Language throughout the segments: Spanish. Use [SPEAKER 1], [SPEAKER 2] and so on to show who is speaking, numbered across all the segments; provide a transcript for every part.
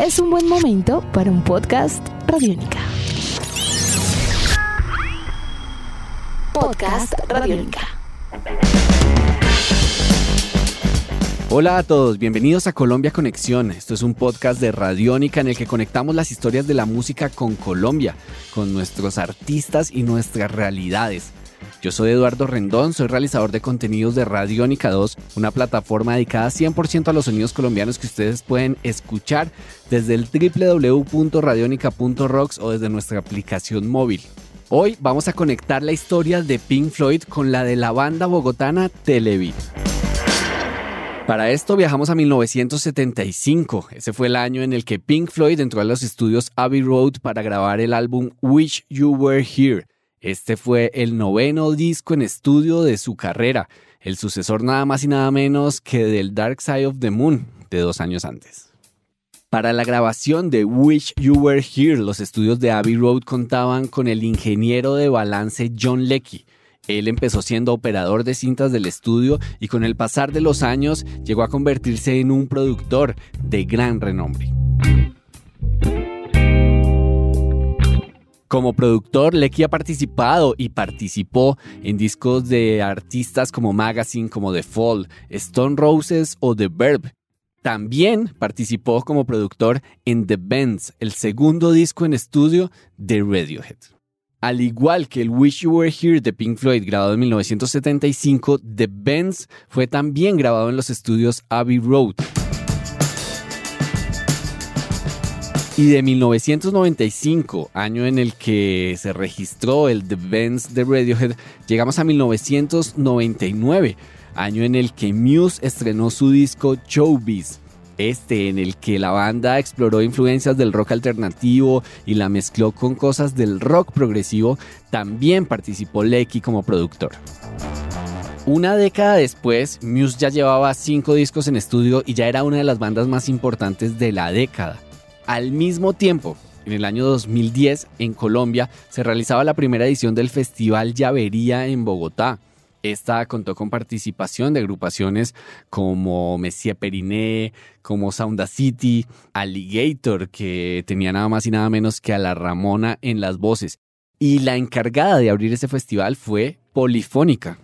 [SPEAKER 1] es un buen momento para un podcast Radiónica. Podcast Radiónica.
[SPEAKER 2] Hola a todos, bienvenidos a Colombia Conexión. Esto es un podcast de Radiónica en el que conectamos las historias de la música con Colombia, con nuestros artistas y nuestras realidades. Yo soy Eduardo Rendón, soy realizador de contenidos de Radiónica 2, una plataforma dedicada 100% a los sonidos colombianos que ustedes pueden escuchar desde el www.radionica.rocks o desde nuestra aplicación móvil. Hoy vamos a conectar la historia de Pink Floyd con la de la banda bogotana Televid. Para esto viajamos a 1975. Ese fue el año en el que Pink Floyd entró a los estudios Abbey Road para grabar el álbum Wish You Were Here, este fue el noveno disco en estudio de su carrera, el sucesor nada más y nada menos que del Dark Side of the Moon de dos años antes. Para la grabación de Wish You Were Here, los estudios de Abbey Road contaban con el ingeniero de balance John Leckie. Él empezó siendo operador de cintas del estudio y con el pasar de los años llegó a convertirse en un productor de gran renombre. Como productor, Lecky ha participado y participó en discos de artistas como Magazine, como The Fall, Stone Roses o The Verb. También participó como productor en The Bends, el segundo disco en estudio de Radiohead. Al igual que el Wish You Were Here de Pink Floyd grabado en 1975, The Bends fue también grabado en los estudios Abbey Road. Y de 1995, año en el que se registró el The Bands de Radiohead, llegamos a 1999, año en el que Muse estrenó su disco Showbiz. Este en el que la banda exploró influencias del rock alternativo y la mezcló con cosas del rock progresivo, también participó Lecky como productor. Una década después, Muse ya llevaba cinco discos en estudio y ya era una de las bandas más importantes de la década. Al mismo tiempo, en el año 2010, en Colombia, se realizaba la primera edición del Festival Llavería en Bogotá. Esta contó con participación de agrupaciones como Messier Periné, como Sound City, Alligator, que tenía nada más y nada menos que a la Ramona en las voces. Y la encargada de abrir ese festival fue Polifónica.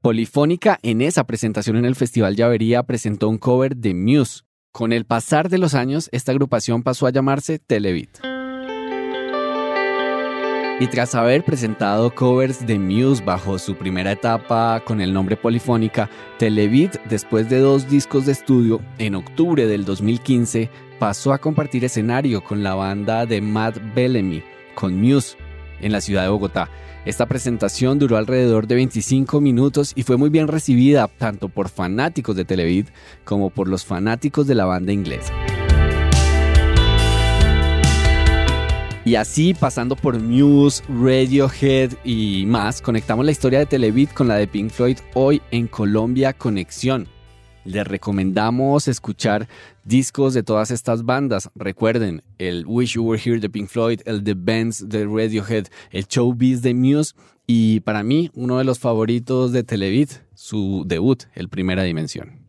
[SPEAKER 2] Polifónica en esa presentación en el Festival Llavería presentó un cover de Muse, con el pasar de los años, esta agrupación pasó a llamarse Televit. Y tras haber presentado covers de Muse bajo su primera etapa con el nombre Polifónica, Televit, después de dos discos de estudio, en octubre del 2015, pasó a compartir escenario con la banda de Matt Bellamy, con Muse, en la ciudad de Bogotá. Esta presentación duró alrededor de 25 minutos y fue muy bien recibida tanto por fanáticos de Televid como por los fanáticos de la banda inglesa. Y así, pasando por Muse, Radiohead y más, conectamos la historia de Televid con la de Pink Floyd hoy en Colombia Conexión. Les recomendamos escuchar discos de todas estas bandas. Recuerden, el Wish You Were Here de Pink Floyd, el The Bands de Radiohead, el Showbiz de Muse y para mí uno de los favoritos de Televid, su debut, el Primera Dimensión.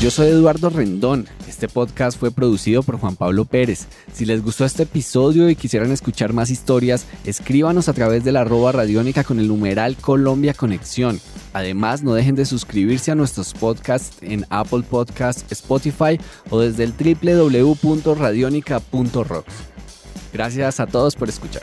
[SPEAKER 2] Yo soy Eduardo Rendón. Este podcast fue producido por Juan Pablo Pérez. Si les gustó este episodio y quisieran escuchar más historias, escríbanos a través de la arroba radiónica con el numeral Colombia Conexión. Además, no dejen de suscribirse a nuestros podcasts en Apple Podcasts, Spotify o desde el www.radionica.rocks. Gracias a todos por escuchar.